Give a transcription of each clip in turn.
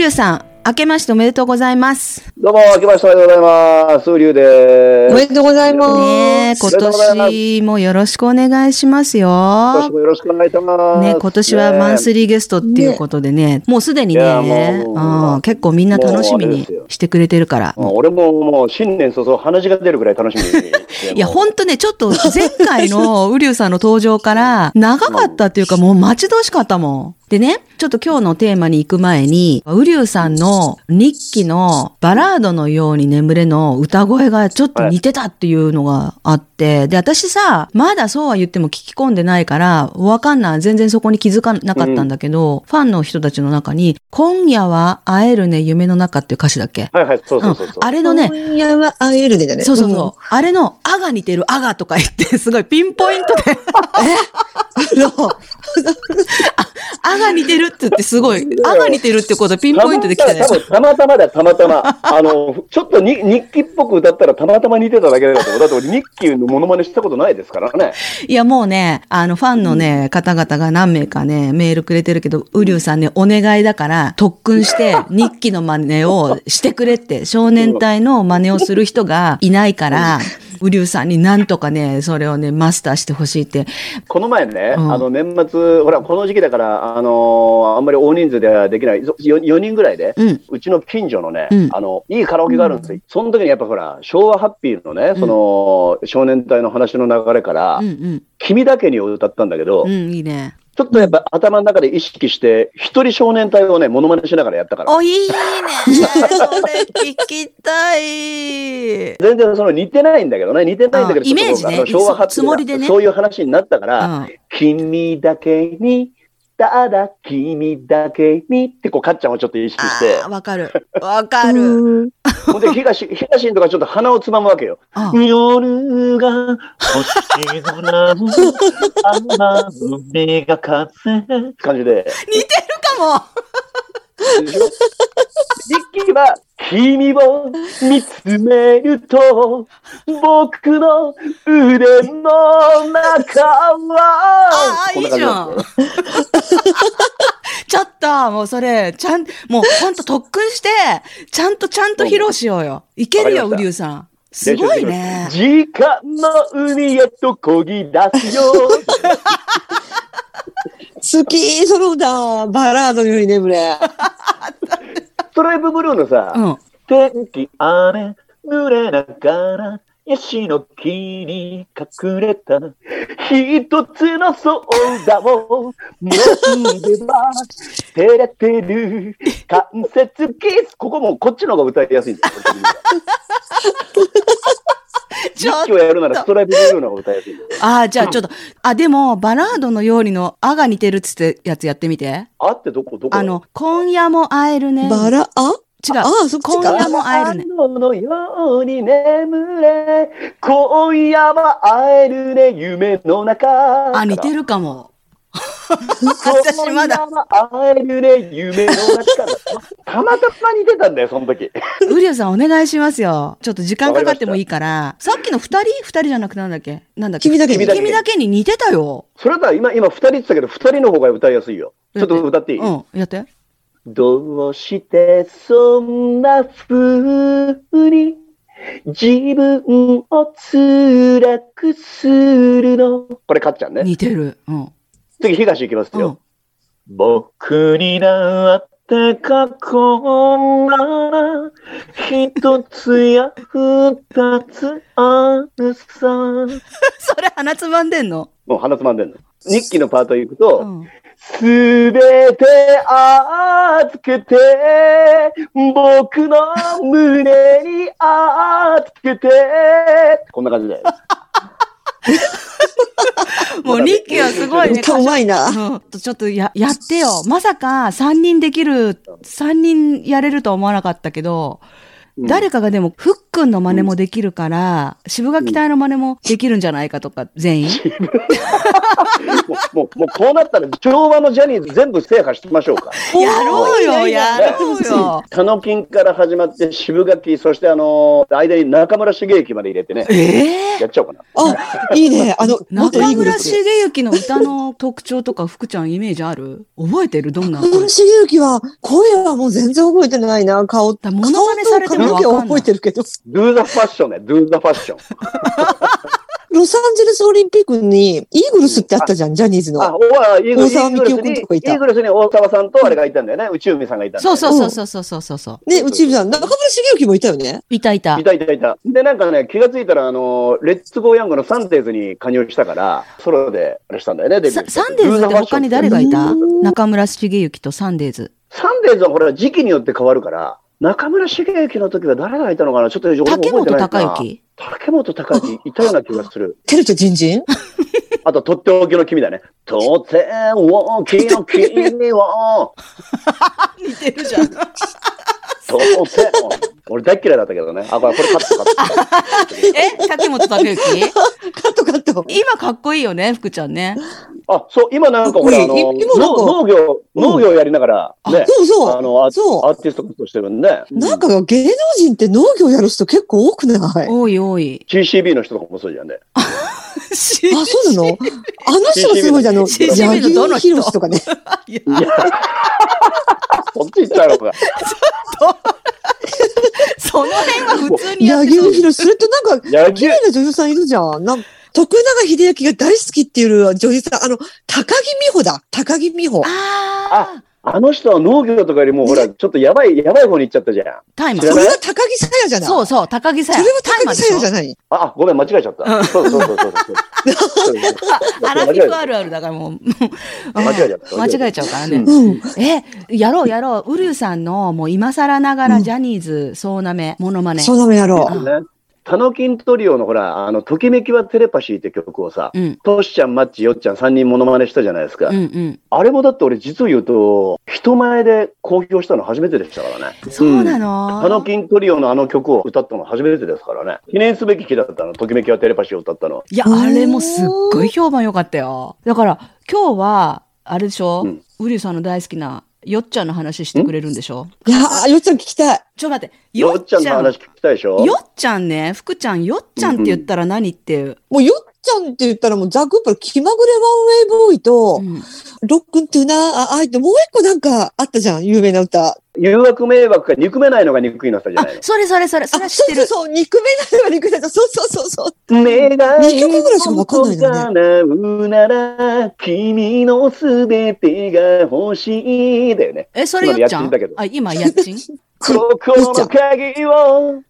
りゅうさん、明けましておめでとうございます。どうも、明けましておめでとうございます。ウリュウでおす。めでとうございます。ねえ、今年もよろしくお願いしますよ。今年もよろしくお願いします。ね、今年はマンスリーゲストっていうことでね、もうすでにね、もううん、結構みんな楽しみにしてくれてるから。うん俺ももう新年早々鼻血が出るぐらい楽しみに。いや、ほんとね、ちょっと前回のウリュウさんの登場から 長かったっていうかもう待ち遠しかったもん。でね、ちょっと今日のテーマに行く前に、ウリュウさんの日記のバラードのように眠れの歌声がちょっと似てたっていうのがあって、で、私さ、まだそうは言っても聞き込んでないから、わかんない。全然そこに気づかなかったんだけど、ファンの人たちの中に、今夜は会えるね、夢の中っていう歌詞だっけ？はいはい、そうそうそうそう。うんあれのね、今夜は会えるねだね。そうそうそう。あれの、あが似てる、あがとか言って、すごいピンポイントで、うん。あが似てるって言って、すごい、あが似てるってことピンポイントで来たねたまたまだよ、たまたま。あの、ちょっとに日記っぽく歌ったらたまたま似てただけだと思う。だって俺日記のモノマネしたことないですからね。いや、もうね、あの、ファンのね、方々が何名かね、メールくれてるけど、ウリュウさんね、お願いだから、特訓して、日記の真似をしてくれって、少年隊の真似をする人がいないから、ウリュウさんになんとかね、それをね、マスターしてほしいって。この前ね、うんあの年末、ほら、この時期だから、あのーあんまり大人数ではできない、4, 4人ぐらいで、うん。うちの近所のね、うんあの、いいカラオケがあるんですよ。その時にやっぱほら、昭和ハッピーのね、その、少年隊の話の流れから、うんうん。君だけにを歌ったんだけど、うん、いいね。ちょっとやっぱ頭の中で意識して、一人少年隊をね、モノマネしながらやったから。お、いいね。それ聞きたい。全然その似てないんだけどね、似てないんだけど、あイメージね昭和ハッピーつもりでねなそういう話になったから、うん君だけに、ただ君だけにってこう、かっちゃんをちょっと意識してわかる。わかる。うんほんで、東、東のとかちょっと鼻をつまむわけよ。あ夜が星空の雨の目 が風って感じで。似てるかも。でしょリッキーは、君を見つめると、僕の腕の中は、ああ、いいじゃん。ちょっと、もうそれ、ちゃん、もうほんと特訓して、ちゃんとちゃんと披露しようよ。いけるよ、ウわかりましたリュウさん。すごいね。時間の海へと漕ぎ出すよ。好き、その歌、バラードのように眠れ。ストライプブルーのさ、うん。天気雨濡れながらヤシの木に隠れた一つのソーダを飲めば照れてる関節キスここもこっちの方が歌いやすいんですよ。ちょっ実況やるならストライプブルーの方が歌いやすい。ああ、じゃあちょっと、あ、でも、バラードのようにの、あが似てるっつってやつやってみて。あってどこどこ？あの、今夜も会えるね。バラ、あ？違う。ああ、そっち今夜か。も会えるね。バラのように眠れ今夜は会えるね夢の中あ、似てるかも。私まだ、会えるね夢の中からたまたま似てたんだよその時ウリュウさんお願いしますよ。ちょっと時間かかってもいいから。さっきの二人？二人じゃなくてなんだっけ？なんだっけ？君だけに君だけ君だけに似てたよ。それだ今今二人って言ったけど二人の方が歌いやすいよちょっと歌っていい、うん、やって。どうしてそんな風に自分を辛くするの？これかっちゃんね似てる。うん。次東いきますよ、うん。僕になって過去なら一つや二つあるさ それ鼻つまんでんの？もう鼻つまんでんの日記のパート行くと、うん。すべて預けて、僕の胸に預けて、こんな感じで。もう日記はすごいね。歌うまいな。うん、ちょっとや、やってよ。まさか3人できる、3人やれるとは思わなかったけど、うん誰かがでも、ふっくんの真似もできるから、渋垣隊の真似もできるんじゃないかとか、全員。もう、もうこうなったら、昭和のジャニーズ全部制覇しましょうか。やろうよ、やろうよ。タノキンから始まって渋垣、そしてあのー間に中村茂之まで入れてね、ええやっちゃおうかな。あ、いいね。あの、中村。茂之の歌の特徴とか、福ちゃんイメージある？覚えてる？どんな？中村茂之は、声はもう全然覚えてないな。顔、だモノマネされても顔と髪の毛は覚えてるけど。Do the fashion ね、Do the fashion。ロサンゼルスオリンピックに、イーグルスってあったじゃん、ジャニーズの。あ、イーグルスイ大沢君とかいたーグルスに大沢さんとあれがいたんだよね。宇宙海さんがいたんだよそうね。そうそうそうそうそうそう。ね、うちさん、中村茂之もいたよね。いたいたい。たいたいた。で、なんかね、気がついたら、あのーレッツゴーヤングのサンデーズに加入したから、ソロであれしたんだよね、デビュサーサンデーズって他に誰がいたうん中村繁之とサンデーズ。サンデーズはほら、時期によって変わるから、中村繁之の時は誰がいたのかな？ちょっと俺も覚え竹本てないな孝之？竹本孝之いたような気がする。テルとジンジンあと、とっておきの君だね。とっておきの君を、似てるじゃん。とってお俺大っ嫌いだったけどね。あ、これ、これカットカット。え竹本孝之カット カット。今かっこいいよね、福ちゃんね。あ、そう、今なんかほら、あの、農農業、農業やりながら、ね、そうそう。あの、アそうアーティスト活動してるんで、なんか芸能人って農業やる人結構多くない？多い多い。CCB の人とかもそうじゃんね。あ、そうなの？あの人がすごいじゃん。あの、柳生博士とかね。いやそっち行っちゃうのか。その辺は普通にやって柳そう生博士。それとなんか、綺麗な女優さんいるじゃん。なん徳永秀明が大好きっていう女優さん、あの、高木美穂だ。高木美穂。ああ、あの人は農業とかよりも、ほら、ちょっとやばい、やばい方に行っちゃったじゃん。タイマー知らない？それは高木さやじゃない。そうそう、高木さや。それは高木さやじゃん。ない。あ、ごめん、間違えちゃった。そうそうそうそうそう。アラフィフあるあるだからもう、間違えちゃった間違えちゃうからね。うん。え、やろうやろう。ウルユさんの、もう今更ながらジャニーズ、総なめ、モノマネ。そうなのやろう。タノキントリオのほら、あの、ときめきはテレパシーって曲をさ、うん。トシちゃん、マッチ、ヨッちゃん3人モノマネしたじゃないですか。うんうん。あれもだって俺実を言うと、人前で公表したの初めてでしたからね。そうなの、タノキントリオのあの曲を歌ったの初めてですからね。記念すべき日だったの。ときめきはテレパシーを歌ったの。いや、あれもすっごい評判良かったよ。だから、今日は、あれでしょ、うんウリュウさんの大好きな、よっちゃんの話してくれるんでしょ？いやー、よっちゃん聞きたい。ちょっと待って、よっちゃんの話聞きたいでしょ？よっちゃんね、福ちゃん、よっちゃんって言ったら何って、もうよっちゃんって言ったらもうザ・グープル気まぐれワンウェイボーイと、うんロックントゥナー、あ、あえてもう一個なんかあったじゃん、有名な歌。誘惑迷惑が憎めないのが憎いのさじゃあないの、。それそれそれ、それ知ってる。そうそうそう、憎めないのが憎めない。そうそうそうそう。願い二曲ぐらいしかわかんないのね叶うなら、君のすべてが欲しい。だよね。え、それよっちゃん？今の家賃だけどあ、今、家賃心の鍵を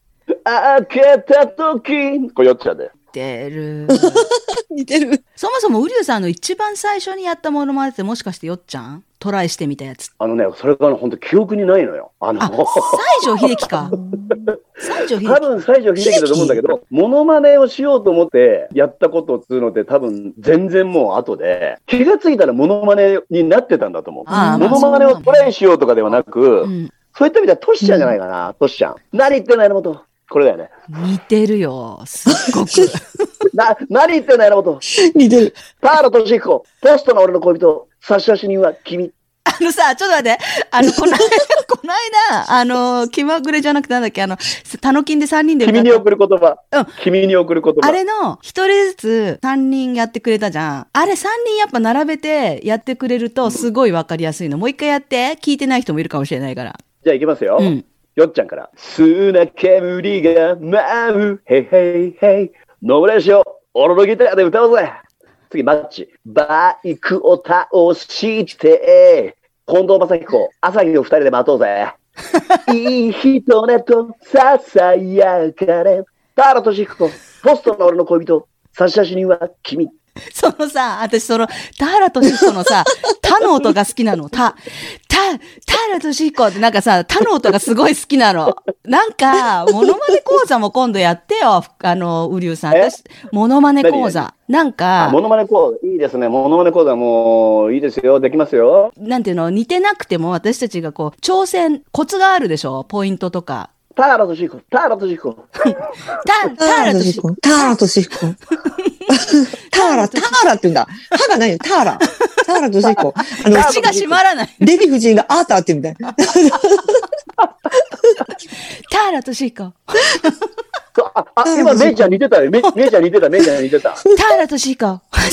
開けたとき。これよっちゃんだよ。てる。似てる。そもそも、ウリュウさんの一番最初にやったものまでってもしかしてよっちゃん？トライしてみたやつ。あのね、それがね、本当記憶にないのよ。あの、あ、西城秀樹か。西城秀樹。多分西城秀樹だと思うんだけど、モノマネをしようと思ってやったことっていうのって多分全然もう後で、気がついたらモノマネになってたんだと思う。ああモノマネをトライしようとかではなく、うん。そういった意味ではトシちゃんじゃないかな、トシちゃん。何言ってんの、山本。これだよね。似てるよ。すっごく。な、何言ってんの、山本。似てる。田原俊彦。ポストの俺の恋人。差出人は君。あのさ、ちょっと待って。あの、この間、この間、あの、気まぐれじゃなくてなんだっけ、あの、タノキンで3人で君に送る言葉。うん君に送る言葉。あれの、一人ずつ三人やってくれたじゃん。あれ三人やっぱ並べてやってくれるとすごいわかりやすいの。もう一回やって。聞いてない人もいるかもしれないから。じゃあ行きますよ。うん。よっちゃんから。砂煙が舞う。へいへいへい。ノブレーション。俺のギターで歌おうぜ。次、マッチ。バイクを倒して、近藤正彦、朝日を二人で待とうぜ。いい人ねとささやかれ。田原俊彦、ポストの俺の恋人、差出人は君。そのさ、私その、田原俊彦のさ、他の音が好きなの。た、た、田原俊彦ってなんかさ、他の音がすごい好きなの。なんか、モノマネ講座も今度やってよ。あの、ウリュウさん。え？私、モノマネ講座。なんあ、かモ、ノマネ講座、いいですね。モノマネ講座もういいですよ。できますよ。なんていうの、似てなくても私たちがこう、挑戦、コツがあるでしょ？ポイントとか。田原俊彦、田原俊彦。た、田ターラ原俊彦。としこ。ターラとしこ。タターラ、ターラって言うんだ。歯がないよ、ターラ。ターラとしこ。あの、口が閉まらない。デヴィ夫人がアーターって言うんだよ。ターラとシーコ。あ、あ、今、メイちゃん似てたよ。メイメイちゃん似てた、メイちゃん似てた。ターラとシーコ。タハ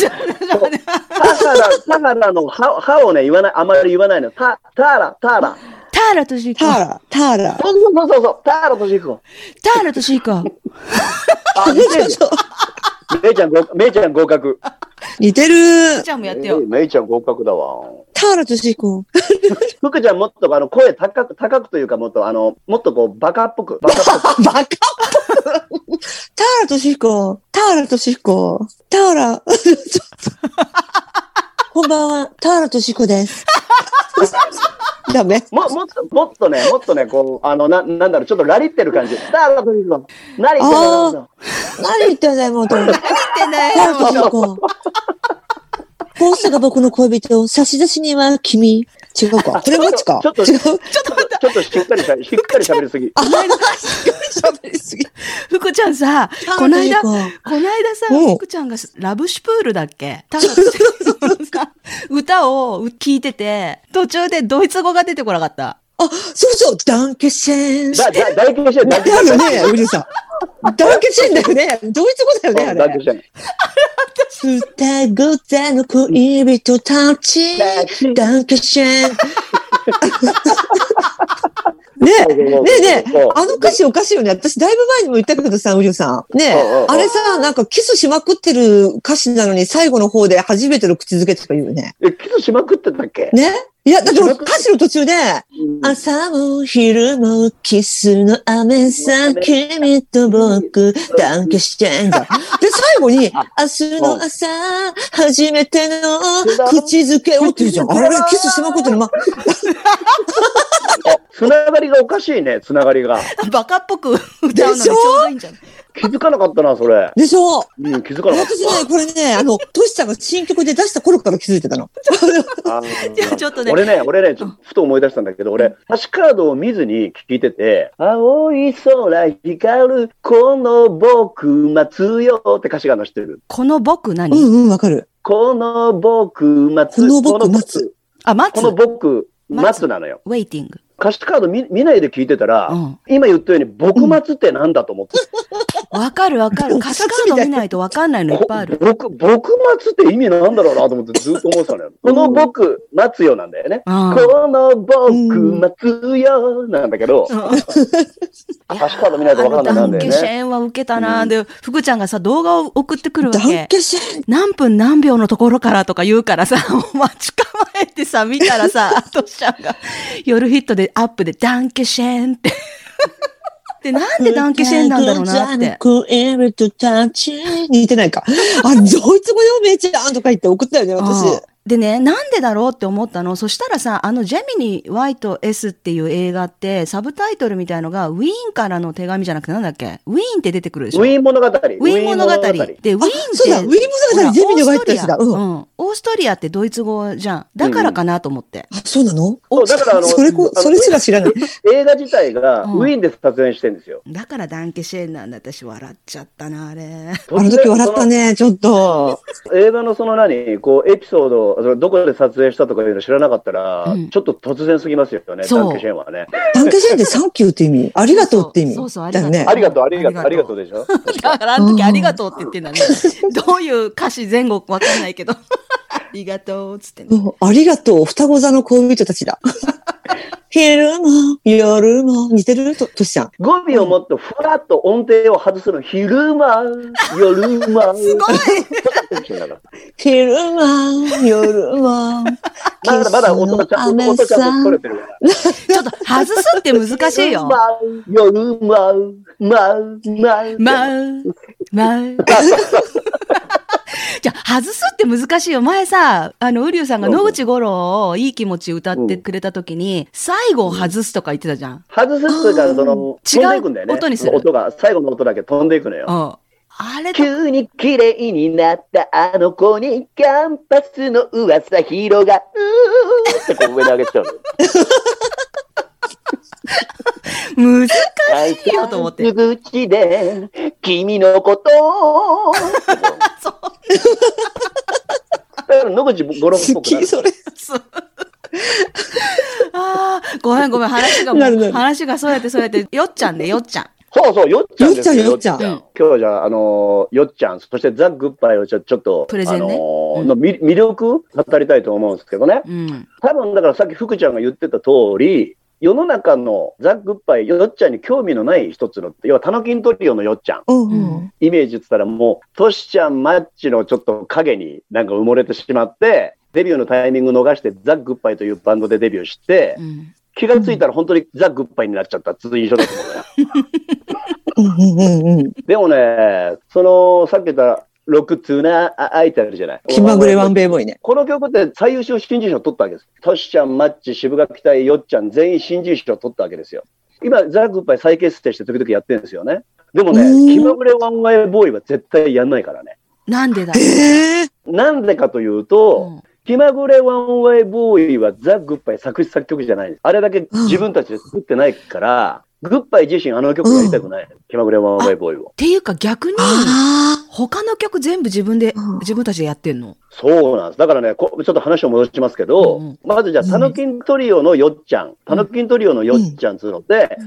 ラ、タハラの歯歯をね、言わない、あまり言わないの。タ、ターラ、ターラ。ターラとシーコ。ターラ、ターラ。そうそうそうそう、ターラとシコ。ターラとシーコ。あ、似てる。メイちゃん合、メイちゃん合格。似てる。ちゃんもやってよ。メイちゃん合格だわ。ターラとシコ。福ちゃんもっとあの声高く、高くというかもっとあの、もっとこうバカっぽく。バカっぽく。バカターラとシコ。ターラとシコ。ターラ。ちょっと こんばんは、ターラとシコです。ダメも、もっと、もっとね、もっとね、こう、あの、な、なんだろう、ちょっとラリってる感じ。ターラとシコ。何言ってんだろう何言ってんだよ、もうと。タ言ってんだーラとシコ。こうしたが僕の恋人、差出人は君。違うか。これちか。ちょっと違う。ちょっと、ちょっとしっかりしゃ、しっかり喋りすぎ。あ、しっかり喋りすぎ。福ちゃんさ、この間、この間さ、うん福ちゃんがラブシュプールだっけ？歌を聞いてて、途中でドイツ語が出てこなかった。あ、そうそう、ダンケシェン。だ、だ、大形して、大だよね、ウリさん。ダンケシェンだよね。ドイツ語だよね、あれ。大形して。双子座の恋人たち。ダンケシェン。ねえ、ねえねえ、あの歌詞おかしいよね。私、だいぶ前にも言ったけどさ、ウリュウさん。ねえ、あれさ、なんかキスしまくってる歌詞なのに、最後の方で初めての口づけとか言うよね。え、キスしまくってたっけねいや、だって歌詞の途中で、うん朝も昼もキスの雨さ、君と僕、ダンケしてんだ。で、最後に、明日の朝、初めての口づけをって言うじゃん。あれ、キスしまくってるの、ま、あ、つながりがおかしいね、つながりが。バカっぽく歌うのにちょうどいいんじゃない？気づかなかったな、それ。でしょ？うん、気づかなかっ私ね、これね、あの、トシちゃんが新曲で出した頃から気づいてたの。た。あいやちょっとね俺ね、俺ね、ちょっとふと思い出したんだけど、俺、歌詞カードを見ずに聞いてて、青い空光る、この僕待つよって歌詞があるの知ってる。この僕う何、んうん、わかる。この僕待つ。この僕待つ。あ、待つ？この。僕待つなのよ。ウェイティング。歌詞カード見見ないで聞いてたら、うん今言ったように、僕待つってなんだと思って。わかるわかる。お歌詞カード見ないとわかんないのいっぱいある。僕、僕待つって意味なんだろうなと思ってずっと思ってたのよ。この僕待つよなんだよね。うんこの僕待つよなんだけど、歌詞カード見ないとわかんないなんだよダンケシね。ェーンは受けたな、うんで、福ちゃんがさ、動画を送ってくるわダンけ。ケシェン。何分何秒のところからとか言うからさ、待ち構えてさ、見たらさ、トシちゃんが夜ヒットでアップでダンケシェーンって。で、なんでダンケシェーンなんだろうなって。似てないか。あ、ドイツ語でおめえちゃんとか言って送ったよね、私。うんでね、なんでだろうって思ったの？そしたらさ、あのジェミニ Y と S っていう映画って、サブタイトルみたいのが、ウィーンからの手紙じゃなくてなんだっけ？ウィーンって出てくるでしょ？ウィーン物語。ウウィーン物語。で、ウィーンって、そうだ、ウィーン物語、ジェミニが入ったやつだ。うん。あ、うん。オーストリアってドイツ語じゃん。だからかなと思って。そうなの？そうだからあの それこ、それすら知らない。映画自体がうんウィーンで撮影してるんですよ。だからダンケシェーンなんだ。私笑っちゃったな、あれ。あの時笑ったね、ちょっと。映画のその何、こう、エピソード、それどこで撮影したとかいうの知らなかったら、うんちょっと突然すぎますよね、そうダンケシェーンはね。ダンケシェンってサンキューって意味？ありがとうって意味？そうそうそうだよねあ。りがとう、ありがとう、あありがとうりがとうでしょ？だからあの時ありがとうって言ってんだね。どういう歌詞前後わかんないけど。ありがとうっつってね。うんありがとう、双子座の恋人たちだ。昼も夜も似てる？と、としちゃん。語尾をもっとふわっと音程を外すの。昼間、夜間。すごい昼も夜も。まだまだ音がちゃんと、音ちゃんと取れてるから。ちょっと外すって難しいよ。夜間、まう、まう。まう、まう。じゃあ、外すって難しいよ。前さ、あの、ウリュウさんが野口五郎をいい気持ち歌ってくれた時に、最後を外すとか言ってたじゃん。外すっていうか、その、違う飛んでいくんだよね。音にする音が、最後の音だけ飛んでいくのよ。うん。あれと、急に綺麗になったあの子にキャンパスの噂広がるってこう上に上げちゃうの。難しいよと思って。口で君のことをそんだから野口五郎っぽ好くなるき、それ。ああ、ごめんごめん、話が話がそうやってそうやって、よっちゃんね、よっちゃん。そうそう、よっちゃんですよ。よっちゃんよっちゃん今日はじゃあ、あのーよっちゃん、そしてザ・グッバイをちょちょっと、プレゼンねあのーうんの魅魅力語りたいと思うんですけどね。うん。多分だからさっき福ちゃんが言ってた通り、世の中のザ・グッバイ、よっちゃんに興味のない一つの、要はたのきんトリオのよっちゃん。うんううんん。イメージって言ったらもう、トシちゃん、マッチのちょっと影になんか埋もれてしまって、デビューのタイミング逃して、ザ・グッバイというバンドでデビューして、うん。気がついたら本当にザ・グッバイになっちゃったっていう印象だと思うね。でもね、その、さっき言った、ロックツーナーアイテあるじゃない。気まぐれワンベイボーイね。この曲って最優秀新人賞を取ったわけです。トシちゃん、マッチ、渋垣隊、よっちゃん、全員新人賞を取ったわけですよ。今、ザ・グッバイ再結成して時々やってるんですよね。でもね、うん気まぐれワンワイボーイは絶対やんないからね。なんでだええなんでかといううと、ん気まぐれワンワイボーイはザ・グッバイ作詞作曲じゃないんです。あれだけ自分たちで作ってないから、グッバイ自身あの曲やりたくない。気まぐれワンワイボーイを。っていうか逆に、あ他の曲全部自分でうん、自分たちでやってんの？そうなんです。だからね、こちょっと話を戻しますけど、うんうん。まずじゃあ、うん。タノキントリオのよっちゃん、タノキントリオのよっちゃんつうので、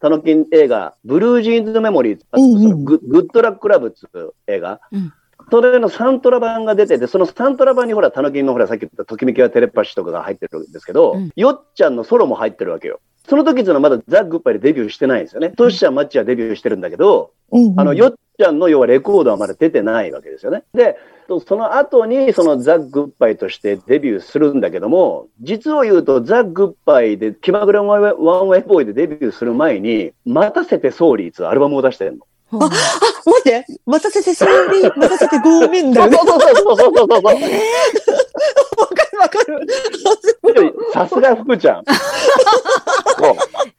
タノキン映画、ブルージーンズメモリー、うんうんそのググッドラックラブっていう映画、うん。それのサントラ版が出てて、そのサントラ版にほら、タノキンのほら、さっき言ったときめきはテレパシーとかが入ってるんですけど、うん。よっちゃんのソロも入ってるわけよ。その時っていうのはまだザ・グッバイでデビューしてないんですよね。トシちゃん、マッチはデビューしてるんだけど、うんうんあの、よっちゃんの要はレコードはまだ出てないわけですよね。で、とその後にそのザ・グッバイとしてデビューするんだけども、実を言うとザ・グッバイで気まぐれ One Way Boy でデビューする前に、待たせて Sorry っていうアルバムを出してるの。うんあ、待って、待たせて待たせてごめんだよね。そうそうそうそうそうそう。わかるわかる。さすが福ちゃん。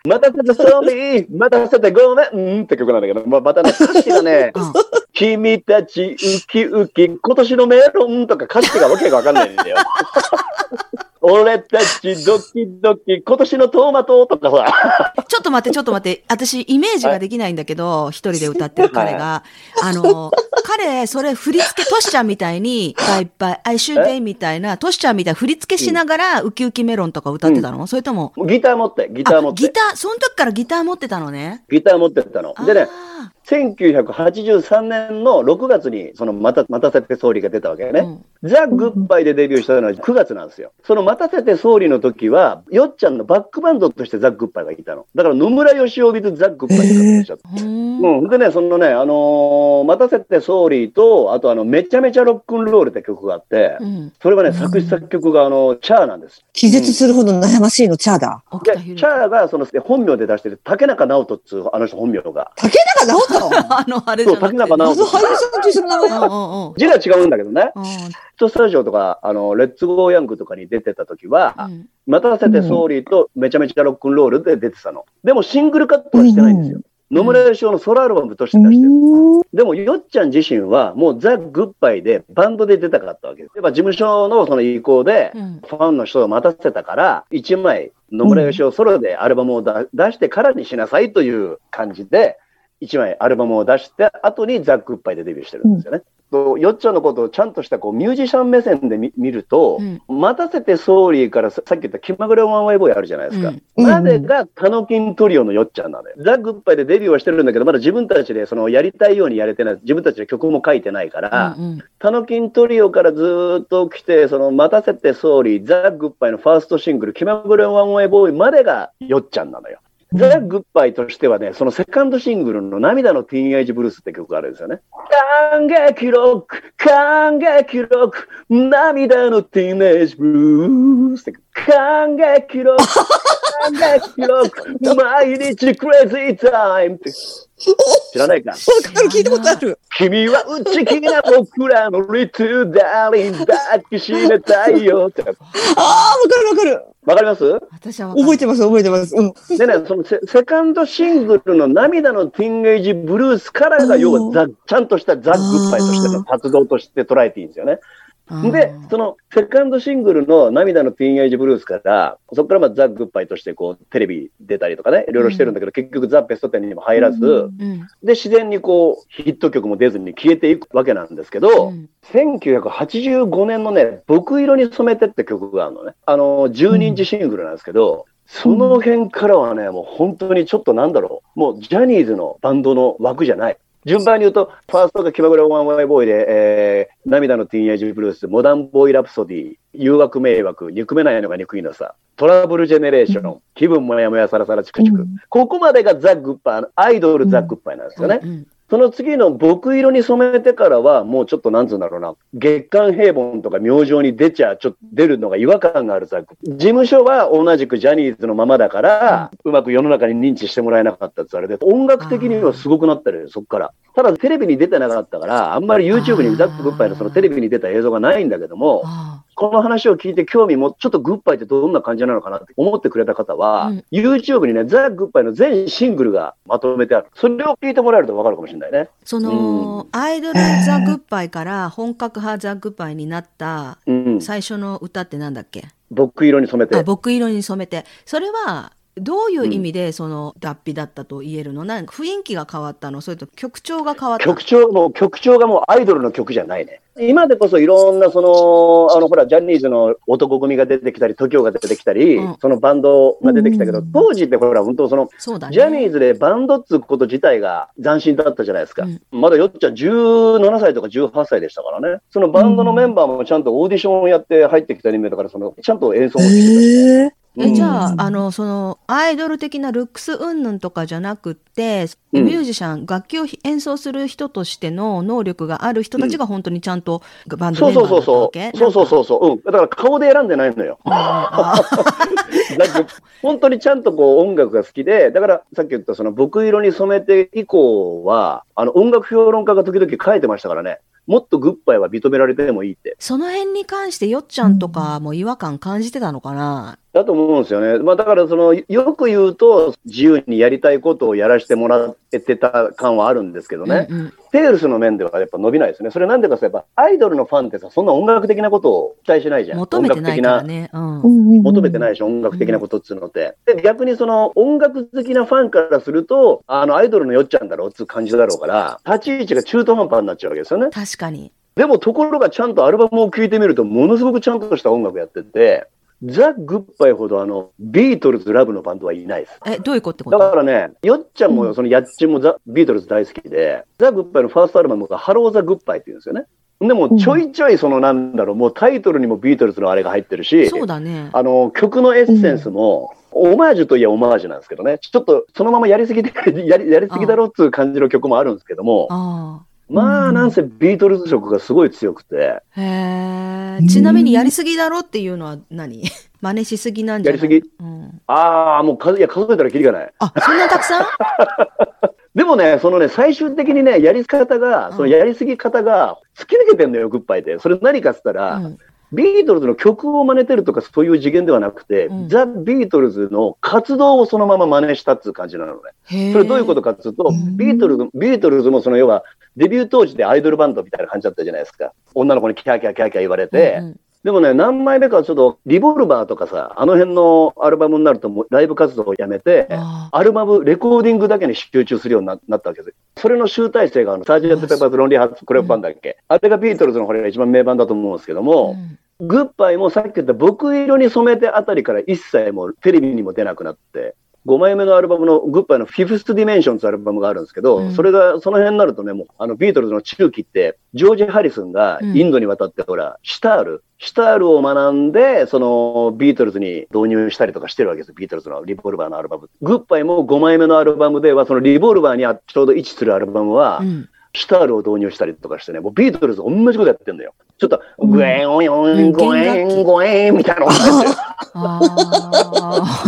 待たせて Sorry、待たせてごめん、うんって曲なんだけど、まあ、またね、歌詞がね、うん君たちウキウキ、今年のメロンとか歌詞がわけがわかんないんだよ。俺たちドキドキ、今年のトーマトとかさ。ちょっと待って、ちょっと待って。私、イメージができないんだけど、一人で歌ってる彼が。あの、彼、それ振り付け、トシちゃんみたいに、バイバイ、アイシュデイみたいな、トシちゃんみたいな振り付けしながら、ウキウキメロンとか歌ってたの、それとも、ギター持って、ギター持あ、って。ギター、その時からギター持ってたのね。ギター持ってったの。でね、あ1983年の6月に、その、また、待たせて総理が出たわけーね。ザ・グッバイでデビューしたのは9月なんですよ。その待たせて総理の時は、よっちゃんのバックバンドとしてザ・グッバイがいたの。だから野村義雄 with ザ・グッバイって形しちゃった。うん。うんうん。でね、そのね、あのー待たせて総理と、あとあの、めちゃめちゃロックンロールって曲があって、うん。それはね、作詞作曲があの、チャーなんです。気絶するほど悩ましいの、チャーだ。でチャーがその本名で出してる竹中直人っつうあの人本名が。竹中直人？あの、あれじゃなくて。そう竹中直人あの俳優さんと一緒の名前だ。うんうんうん。字が違うんだけどね。スタジオとか、あの、レッツゴーヤングとかに出てた時は、うん待たせてソーリーとめちゃめちゃロックンロールで出てたの。でもシングルカットはしてないんですよ。野村義雄のソロアルバムとして出してる。でも、よっちゃん自身は、もうザ・グッバイでバンドで出たかったわけです。やっぱ事務所のその意向で、うんファンの人を待たせたから、1枚野村義雄ソロでアルバムをだ出してからにしなさいという感じで、1枚アルバムを出して、後にザ・グッバイでデビューしてるんですよね。とよっちゃんのことをちゃんとしたこうミュージシャン目線で見見ると、うん待たせて Sorry からささっき言った気まぐれ One Way Boy あるじゃないですか。うんまでがたのきんトリオのよっちゃんなのよ。ザ・グッバイでデビューはしてるんだけど、まだ自分たちでそのやりたいようにやれてない。自分たちで曲も書いてないから、うんうんたのきんトリオからずーっと来て、その待たせて Sorry、ザ・グッバイのファーストシングル、気まぐれ One Way Boy までがよっちゃんなのよ。ザ・グッバイとしてはね、そのセカンドシングルの涙の Teenage Blues って曲があるんですよね。感激ロック、感激ロック、涙の Teenage Blues って感激ロック、感激ロック、毎日 Crazy Time って知らないか？わかる、聞いたことある。君は内気な僕らの Little Darling 抱きしめたいよって。ああ、わかるわかる。わかります？私は覚えてます、覚えてます。うん。でね、そのセセカンドシングルの涙の Teenage Blues からが、うん要はザ、ちゃんとしたザ・グッバイとしての活動として捉えていいんですよね。うんで、そのセカンドシングルの涙の Teenage Blues から、そこからまあザ・グッバイとしてこうテレビ出たりとかね、いろいろしてるんだけど、結局ザ・ベストテンにも入らず、うんうん。で、自然にこうヒット曲も出ずに消えていくわけなんですけど、うん1985年のね、僕色に染めてって曲があるのね。あの、12インチシングルなんですけど、その辺からはね、もう本当にちょっとなんだろう、もうジャニーズのバンドの枠じゃない。順番に言うと、ファーストが気まぐれ One Way Boy で、えー、涙の Teenage Blues、 Modern Boy Rhapsody、誘惑迷惑、憎めないのが憎いのさ、 Trouble Generation、気分もやもやさらさらチクチク。うんここまでがザ・グッバイ、アイドルザ・グッバイなんですよね。うんその次の僕色に染めてからは、もうちょっとなんつうんだろうな、月刊平凡とか明星に出ちゃ、ちょっと出るのが違和感があるさ。事務所は同じくジャニーズのままだから、うまく世の中に認知してもらえなかったってあれで、音楽的にはすごくなったのよ、そっから。ただテレビに出てなかったから、あんまり YouTube にザック・グッバイのそのテレビに出た映像がないんだけども、あこの話を聞いて興味も、ちょっとグッバイってどんな感じなのかなって思ってくれた方は、うん YouTube にね、ザ・グッバイの全シングルがまとめてある。それを聞いてもらえるとわかるかもしれないね。その、アイドルザ・グッバイから本格派ザ・グッバイになったうん。最初の歌ってなんだっけ？僕色に染めてあ。僕色に染めてそれはどういう意味でその脱皮だったと言えるの？なんか雰囲気が変わったの？それと曲調が変わった？の曲調も、曲調がもうアイドルの曲じゃないね。今でこそいろんなその、あの、ほら、ジャニーズの男組が出てきたり、TOKIO が出てきたり、うん。そのバンドが出てきたけど、うん。当時ってほら、本当その、そね。ジャニーズでバンドっつうこと自体が斬新だったじゃないですか。うん。まだよっちゃん17歳とか18歳でしたからね。そのバンドのメンバーもちゃんとオーディションをやって入ってきた人間だから、その、ちゃんと演奏もしてえええじゃあ、うんあのそのアイドル的なルックス云々とかじゃなくってミうんュージシャン、楽器を演奏する人としての能力がある人たちが本当にちゃんとバンドそうメンバーだったそうそうそわけう。そうそうそうそう。うん。だから顔で選んでないのよ。本当にちゃんとこう音楽が好きで、だからさっき言ったその僕色に染めて以降は、あの音楽評論家が時々書いてましたからね、もっとグッバイは認められてもいいって。その辺に関してよっちゃんとかも違和感感じてたのかな、だと思うんですよね。まあだからその、よく言うと自由にやりたいことをやらせてもらってた感はあるんですけどね。うんうんセールスの面ではやっぱ伸びないですね。それなんでかやっぱアイドルのファンってさ、そんな音楽的なことを期待しないじゃん。求めてないから音楽的なね。うん求めてないいし、音楽的なことっつうのって。で、逆にその音楽好きなファンからすると、あの、アイドルのよっちゃんだろうっつう感じだろうから、立ち位置が中途半端になっちゃうわけですよね。確かに。でも、ところがちゃんとアルバムを聴いてみると、ものすごくちゃんとした音楽やってて、ザ・グッバイほどあの、ビートルズ・ラブのバンドはいないです。え、どういうことってこだとからね、よっちゃんもそのやっちんもザ・ビートルズ大好きで、ザ・グッバイのファーストアルバムが Hello The Good-Bye って言うんですよね。でも、ちょいちょいそのなんだろう、もうタイトルにもビートルズのあれが入ってるし、そうだね。あの、曲のエッセンスも、オマージュといえばオマージュなんですけどね、ちょっとそのままやりすぎて、やりやりすぎだろうっていう感じの曲もあるんですけども、あまあ、なんせビートルズ色がすごい強くて、あ。へえ。ちなみにやりすぎだろっていうのは何？真似しすぎなんじゃない？やりすうん。ああ、もう数いや数えたらキリがない。あ、そんなたくさん？でもね、そのね、最終的にね、やり方が、うんそのやりすぎ方が突き抜けてんのよ、グッバイで。それ何かっつったら、うんビートルズの曲を真似てるとかそういう次元ではなくて、うんザ・ビートルズの活動をそのまま真似したっていう感じなのね。それどういうことかっていうと、うんビートルズ、ビートルズもその要はデビュー当時でアイドルバンドみたいな感じだったじゃないですか。女の子にキャーキャーキャーキャー言われて。うんうんでもね、何枚目かはちょっと Revolver とかさ、あの辺のアルバムになるともうライブ活動をやめて、あアルバム、レコーディングだけに集中するようにななったわけです。それの集大成があの、 Sgt. Pepper's Lonely Hearts Club Band だっけ、あれがビートルズのこれが一番名盤だと思うんですけどーも、うん。グッバイもさっき言った僕色に染めてあたりから一切もうテレビにも出なくなって、5枚目のアルバムのグッバイの Fifth Dimensions アルバムがあるんですけど、うん。それがその辺になるとね、もうあのビートルズの中期って、ジョージ・ハリスンがインドに渡って、ほら、シタール、シタールを学んで、そのビートルズに導入したりとかしてるわけですビートルズの Revolver のアルバム。グッバイも5枚目のアルバムでは、そのリボルバーにちょうど位置するアルバムは、うん。シタールを導入したりとかしてね、もうビートルズ同じことやってんだよ。ちょっと、グエン、オヨン、ゴエン、ゴエンみたいなやって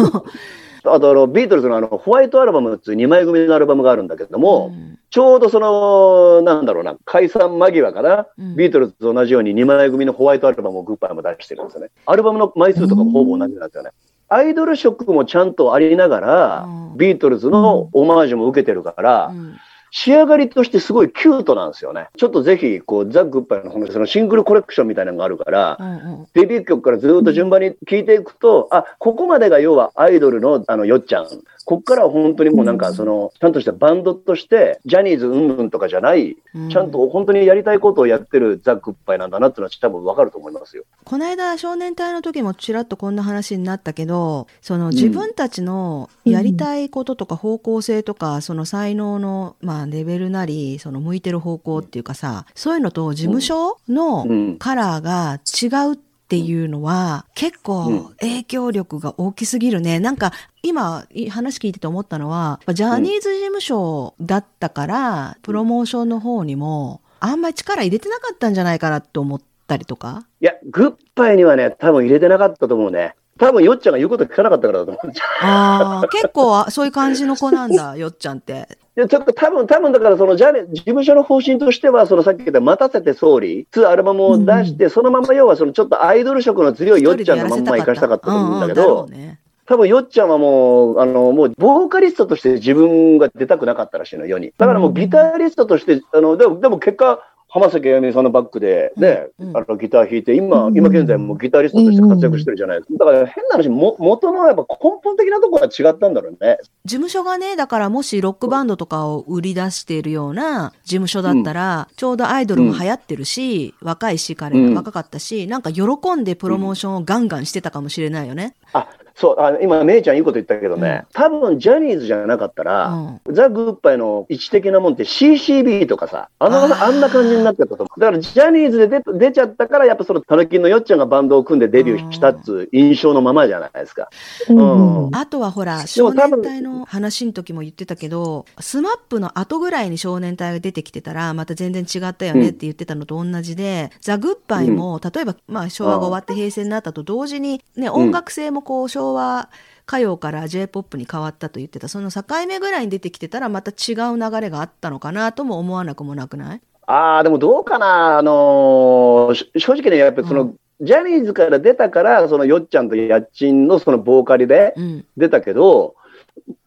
る。ああとあの、ビートルズのあの、ホワイトアルバムっていう2枚組のアルバムがあるんだけどあ。も、うんちょうどその、なんだろうな、解散間際かな、うんビートルズと同じように2枚組のホワイトアルバムをグッバイも出してるんですよね。アルバムの枚数とかもほぼ同じなんですよね。アイドル色もちゃんとありながら、うんビートルズのオマージュも受けてるから、うん仕上がりとしてすごいキュートなんですよね。ちょっとぜひ、こう、ザ・グッパイのこのそのシングルコレクションみたいなのがあるから、うんうんデビュー曲からずっと順番に聴いていくと、あ、ここまでが要はアイドルのあのよっちゃん。こっからは本当にもうなんかその、ちゃんとしたバンドとして、ジャニーズうんぬんとかじゃない、うん。ちゃんと本当にやりたいことをやってるザ・グッバイなんだなっていうのは多分わかると思いますよ。この間少年隊の時もちらっとこんな話になったけどその自分たちのやりたいこととか方向性とか、その才能の、まあ、レベルなりその向いてる方向っていうかさそういうのと事務所のうん。カラーが違うっていうのは結うん構影響力が大きすぎるね。なんか今い話聞いてて思ったのはジャニーズ事務所だったからプロモーションの方にもあんまり力入れてなかったんじゃないかなって思ったりとか。いや、グッバイにはね、多分入れてなかったと思うね。多分よっちゃんが言うこと聞かなかったからだと思う。ああ、結構あそういう感じの子なんだ、よっちゃんって。いや、ちょっと多分、多分だから、そのジャニ、事務所の方針としては、そのさっき言った待たせて総理、2アルバムを出して、そのまま要はそのちょっとアイドル色の強いよっちゃんのまんま生かしたかったと思うんだけどうんうんだろう、ね。多分よっちゃんはもう、あの、もう、ボーカリストとして自分が出たくなかったらしいの、世に。だからもうギタリストとして、あの、でも、でも結果、浜崎あゆみさんのバックで、ね、うん。うん。あのギター弾いて、今、今現在もギタリストとして活躍してるじゃないですか。だから変な話、も元のやっぱ根本的なところは違ったんだろうね。事務所がね、だからもしロックバンドとかを売り出しているような事務所だったら、ちょうどアイドルも流行ってるし、若いし、彼うんが若かったし、なんか喜んでプロモーションをガンガンしてたかもしれないよね。あ、そう、あ今、めいちゃんいいこと言ったけどね、多分ジャニーズじゃなかったら、ザ・グッバイの位置的なもんって CCB とかさ、あのあんな感じになってたと思う。だからジャニーズで出出ちゃったから、やっぱそのタヌキンのよっちゃんがバンドを組んでデビューしたっつう印象のままじゃないですか。うん。あとはほら、で少年隊の話の時も言ってたけど、 SMAP の後ぐらいに少年隊が出てきてたら、また全然違ったよねって言ってたのと同じで、ザ・グッバイも、例えば、まあ、昭和が終わって平成になったと同時に、ね、音楽性もこう、昭和歌謡から J-POP に変わったと言ってた、その境目ぐらいに出てきてたら、また違う流れがあったのかなとも思わなくもなくない？ああ、でもどうかな、あのーし正直ね、やっぱりその、うジャニーズから出たから、そのよっちゃんとやっちんのそのボーカルでうん。出たけど、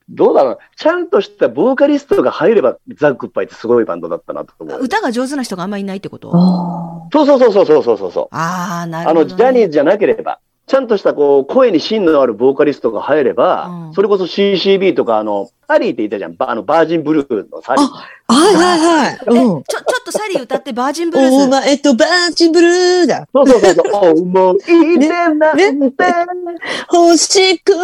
どうだろう、ちゃんとしたボーカリストが入れば、ザ・グッバイってすごいバンドだったなと思う。歌が上手な人があんまりいないってこと？あそうそうそうそうそうそうそう。ああ、なるあの、ほど、ね。ジャニーズじゃなければ、ちゃんとしたこう、声に芯のあるボーカリストが入れば、うん。それこそ CCB とか、あの、サリーって言ったじゃん。ばあの、バージンブルーのサリー。あはいはいはい。え、うん。ちょ、ちょっとサリー歌ってバージンブルース。お前とバーチンブルーだ。そうそうそうそう。思い出なんて。欲しくは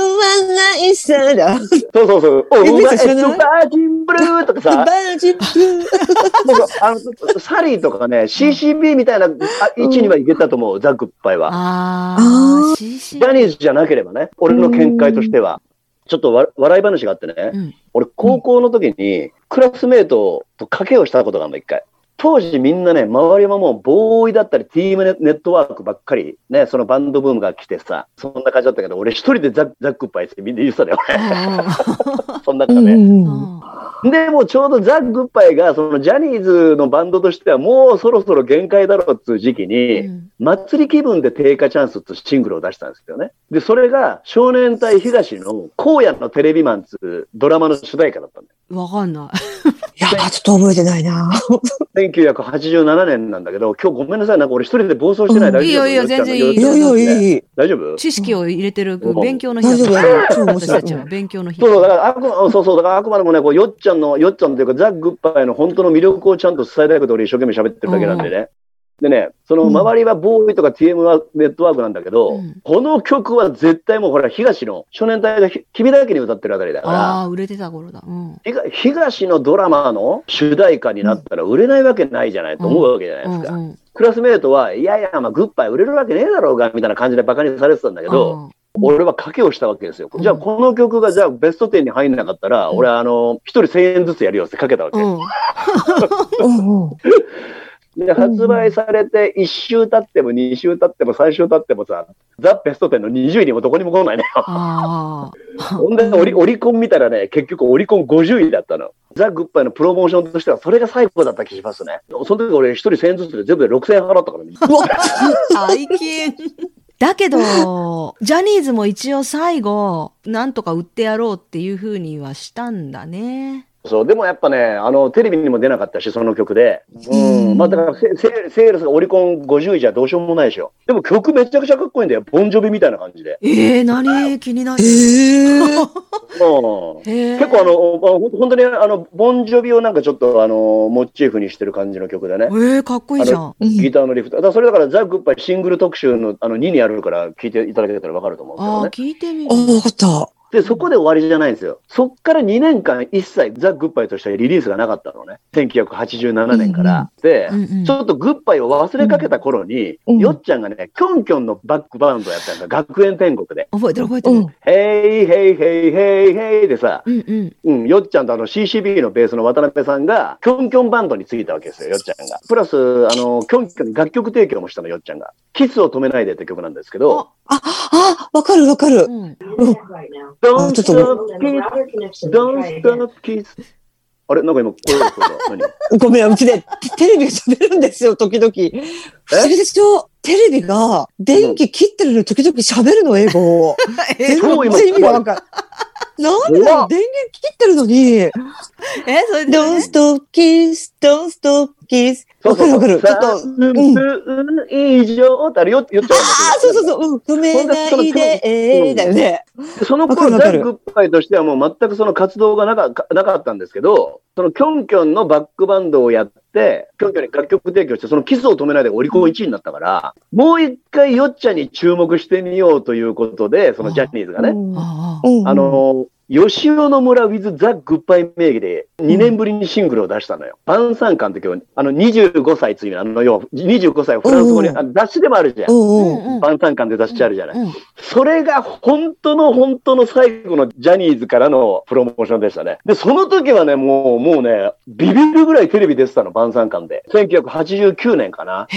ないさだ。そうそうそう。おえ前とバージンブルーとかバさ、ーチンブルー。そうあの、サリーとかがね、CCB みたいなあ位置にはいけたと思う、ザ・グッバイは。ああジャニーズじゃなければね、俺の見解としては。ちょっとわ笑い話があってね、うん。俺高校の時にクラスメートと賭けをしたことがあるの、一回。当時みんなね、周りはもうボーイだったり、チームネネットワークばっかり、ね、そのバンドブームが来てさ、そんな感じだったけど、俺一人でザッザックパイってみんな言ってたよ、俺。そんな中ね。うんで、もうちょうどザ・グッバイが、そのジャニーズのバンドとしてはもうそろそろ限界だろうっていう時期に、うん祭り気分で低下チャンスってシングルを出したんですよね。で、それが少年隊東の荒野のテレビマンっていうドラマの主題歌だったんだよ。わかんない。いや、ちょっと覚えてないな。1987年なんだけど、今日ごめんなさい、なんか俺一人で暴走してない、うん。大丈夫いいよいいよ全然いい。いやいや、いい、いい。大丈夫？知識を入れてるうん。勉強の日。だ勉強の日。そうそう、だからあくま、そうそう、だからあくまでもね、こう、よっちゃんの、よっちゃんというか、ザ・グッバイの本当の魅力をちゃんと伝えたいことを俺一生懸命喋ってるだけなんでね。でね、その周りはボーイとか TM ネットワークなんだけど、うんこの曲は絶対もうほら、東の少年隊がひ君だけに歌ってるあたりだから、ああ、売れてた頃だ。うん。東のドラマの主題歌になったら売れないわけないじゃないと思うわけじゃないですか。うんうんクラスメートは、いやいや、まあ、グッバイ売れるわけねえだろうが、みたいな感じでバカにされてたんだけど、俺は賭けをしたわけですよ。うんじゃあ、この曲が、じゃあ、ベスト10に入んなかったら、うん俺、あの、一人1000円ずつやるよってかけたわけ。で、発売されて、1週経っても、2週経っても、3週経ってもさ、ザ・ベスト10の20位にもどこにも来ないね。ああ。ほんで、オリオリコン見たらね、結局オリコン50位だったの。ザ・グッバイのプロモーションとしては、それが最後だった気しますね。その時俺、一人1000円ずつで全部で6000円払ったからね。最近。だけど、ジャニーズも一応最後、なんとか売ってやろうっていう風にはしたんだね。そう。でもやっぱね、あの、テレビにも出なかったし、その曲で。ううんん。まあだからセ、セセールスがオリコン50位じゃどうしようもないでしょ。でも曲めちゃくちゃかっこいいんだよ。ボンジョビみたいな感じで。ええ何？気になる。へえ。うん。へえ結構あの、ほん本当にあの、ボンジョビをなんかちょっとあの、モチーフにしてる感じの曲でね。ええかっこいいじゃん。うんギターのリフト。だそれだからザ・グッバイシングル特集のあの2にあるから聞いていただけたらわかると思うんですあ。聞いてみるあ。あ、わかった。で、そこで終わりじゃないんですよ。そっから2年間一切ザ・グッバイとしてリリースがなかったのね。1987年から。で、うんうんちょっとグッバイを忘れかけた頃に、うんよっちゃんがね、キョンキョンのバックバンドやったんだ。学園天国で。覚えてる覚えてる。うん。ヘイヘイヘイヘイヘイでさ、うんうん。うん、よっちゃんとあの CCB のベースの渡辺さんが、キョンキョンバンドについたわけですよ、よっちゃんが。プラス、あの、キョンキョンに楽曲提供もしたの、よっちゃんが。キスを止めないでって曲なんですけど、あ、あ、わかるわかる。うん。うん。Don't あちょっと stop kiss, don't stop kiss. あれ？なんか今、こ何？ごめん、うちでテレビが喋るんですよ、時々。不思議でしょ？テレビが電気切ってるのに時々喋るの、英語を。全そう今然意味がわかんない。なんでだろう電源切ってるのに、え、それで、Don't stop kiss, don't stop kiss. そうそう。わかるわかる。ちょっと、3うん。分以上ってあれよ、よっちゃん。ああ、そうそうそう、うん、止めないで、えー、だよね。う。その頃、ザ・グッバイとしてはもう全くその活動がなかなかったんですけど、そのキョンキョンのバックバンドをやって、キョンキョンに楽曲提供して、そのキスを止めないでオリコン1位になったから、もう一回よっちゃんに注目してみようということで、そのジャニーズがね、あ、の、吉尾の村 with ザ・グッバイ名義で2年ぶりにシングルを出したのよ。晩餐館って今日、あの25歳ついに、あの要は25歳をフランス語に、うんあの雑誌でもあるじゃん。うんううん。んうん。晩餐館で雑誌あるじゃない。うんそれが本当の本当の最後のジャニーズからのプロモーションでしたね。で、その時はね、もう、もうね、ビビるぐらいテレビ出てたの、晩餐館で。1989年かな。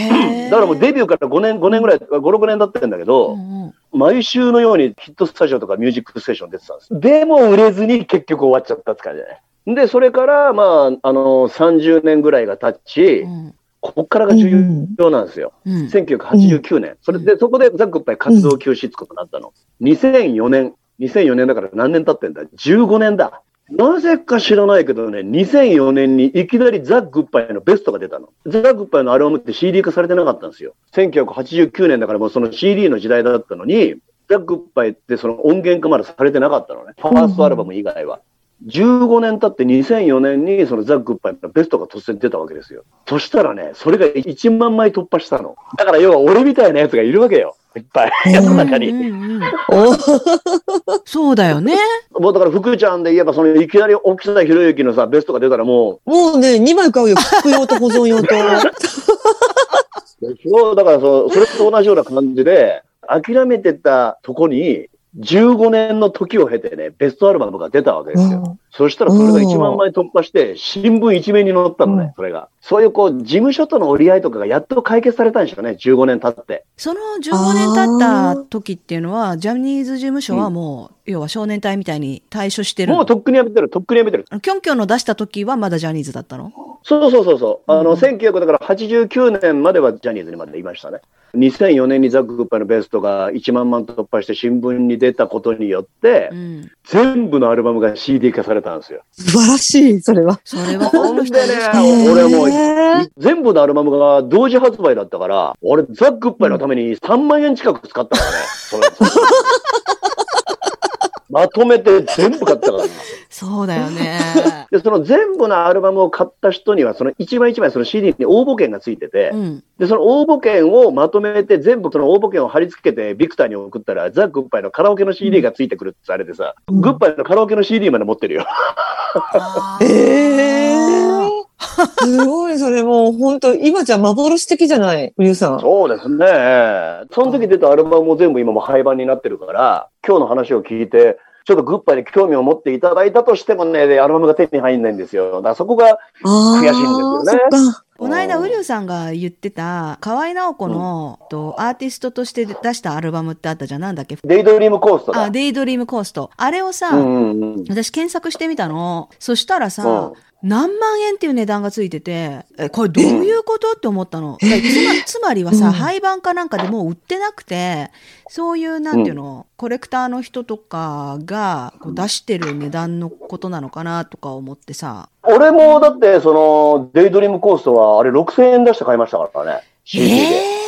だからもうデビューから5年、5年ぐらい、5、6年経ってるんだけど、うんうん毎週のようにヒットスタジオとかミュージックステーション出てたんです。でも売れずに結局終わっちゃったって感じだね。で、それから、まあ、あの、30年ぐらいが経ち、うんここからが重要なんですよ。うん。1989年。それで、そこでザ・グッバイ活動休止ってことになったの。2004年。2004年だから何年経ってんだ ?15 年だ。なぜか知らないけどね、2004年にいきなりザ・グッバイのベストが出たの。ザ・グッバイのアルバムって CD 化されてなかったんですよ。1989年だからもうその CD の時代だったのに、ザ・グッバイってその音源化までされてなかったのね。ファーストアルバム以外は。15年経って2004年にそのザ・グッバイのベストが突然出たわけですよ。そしたらね、それが1万枚突破したの。だから要は俺みたいなやつがいるわけよ。いっぱい。世の中に。そうだよね。もうだから福ちゃんで言えば、そのいきなり沖田博之のさ、ベストが出たらももうね、2枚買うよ。服用と保存用と。う、そう、だからそう、それと同じような感じで、諦めてたとこに、15年の時を経てね、ベストアルバムが出たわけですよ。そしたらそれが1万枚突破して、新聞一面に載ったのね、うんそれが。そういうこう、事務所との折り合いとかがやっと解決されたんでしょうね、15年経って。その15年経った時っていうのは、ジャニーズ事務所はもう、要は少年隊みたいに対処してるの？もうとっくにやめてる、とっくにやめてる。キョンキョンの出した時はまだジャニーズだったのそうそうそうそう。あの、うん1989年まではジャニーズにまでいましたね。2004年にザック・グッパイのベストが1万万突破して新聞に出たことによってう、ん。全部のアルバムが CD 化されたんですよ。素晴らしい、それは。それはほんでね俺もう全部のアルバムが同時発売だったから、俺ザック・グッパイのために3万円近く使ったからね。そ れまとめて全部買ったからね。た そうだよね。で、その全部のアルバムを買った人には、その一枚一枚その CD に応募券がついてて、うん。で、その応募券をまとめて、全部その応募券を貼り付けて、ビクターに送ったら、ザ・グッバイのカラオケの CD がついてくるってあれでさ、うんグッバイのカラオケの CD まで持ってるよ。ええすごい、それもう本当今じゃ幻的じゃない、ウリュウさん。そうですね。その時出たアルバムも全部今も廃盤になってるから、今日の話を聞いて、ちょっとグッバイに興味を持っていただいたとしてもね、アルバムが手に入んないんですよ。だからそこが、悔しいんですよねそっか。この間、ウリュウさんが言ってた、河合直子の、とアーティストとして出したアルバムってあったじゃん。なんだっけ？デイドリームコーストだ。あ、デイドリームコースト。あれをさ、うんうんうん。私検索してみたの。そしたらさ、何万円っていう値段がついてて、え、これどういうことって思ったの。つまつまりはさ、うん廃盤かなんかでもう売ってなくて、そういう、なんていうの、コレクターの人とかがこう出してる値段のことなのかなとか思ってさ。俺もだって、その、デイドリームコーストは、あれ6000円出して買いましたからね。え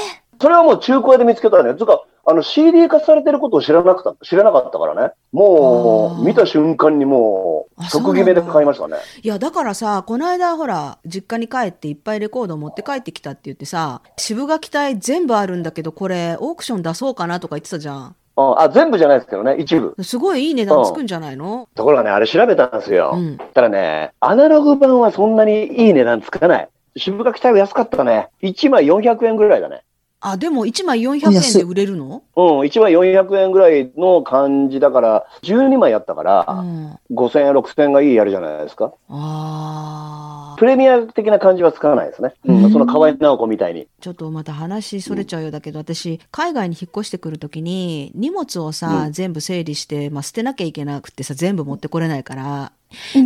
それはもう中古屋で見つけたね。つうか、あの CD 化されてることを知らなくた、知らなかったからね。もう、見た瞬間にもう、即決めで買いましたね。いや、だからさ、この間ほら、実家に帰っていっぱいレコード持って帰ってきたって言ってさ、渋垣隊全部あるんだけど、これオークション出そうかなとか言ってたじゃん。うんあ、全部じゃないですけどね、一部。すごいいい値段つくんじゃないの？ところがね、あれ調べたんですよ。うんたらね、アナログ版はそんなにいい値段つかない。渋垣隊は安かったね。1枚400円ぐらいだね。あ、でも1枚400円で売れるの？うん、1枚400円ぐらいの感じだから、12枚やったから、うん。5000円、6000円がいいやるじゃないですか。あプレミア的な感じはつかないですね。うん、うんその河合直子みたいに。ちょっとまた話それちゃうようだけど、私、海外に引っ越してくるときに、荷物をさ、うん全部整理して、まあ、捨てなきゃいけなくてさ、全部持ってこれないから、うん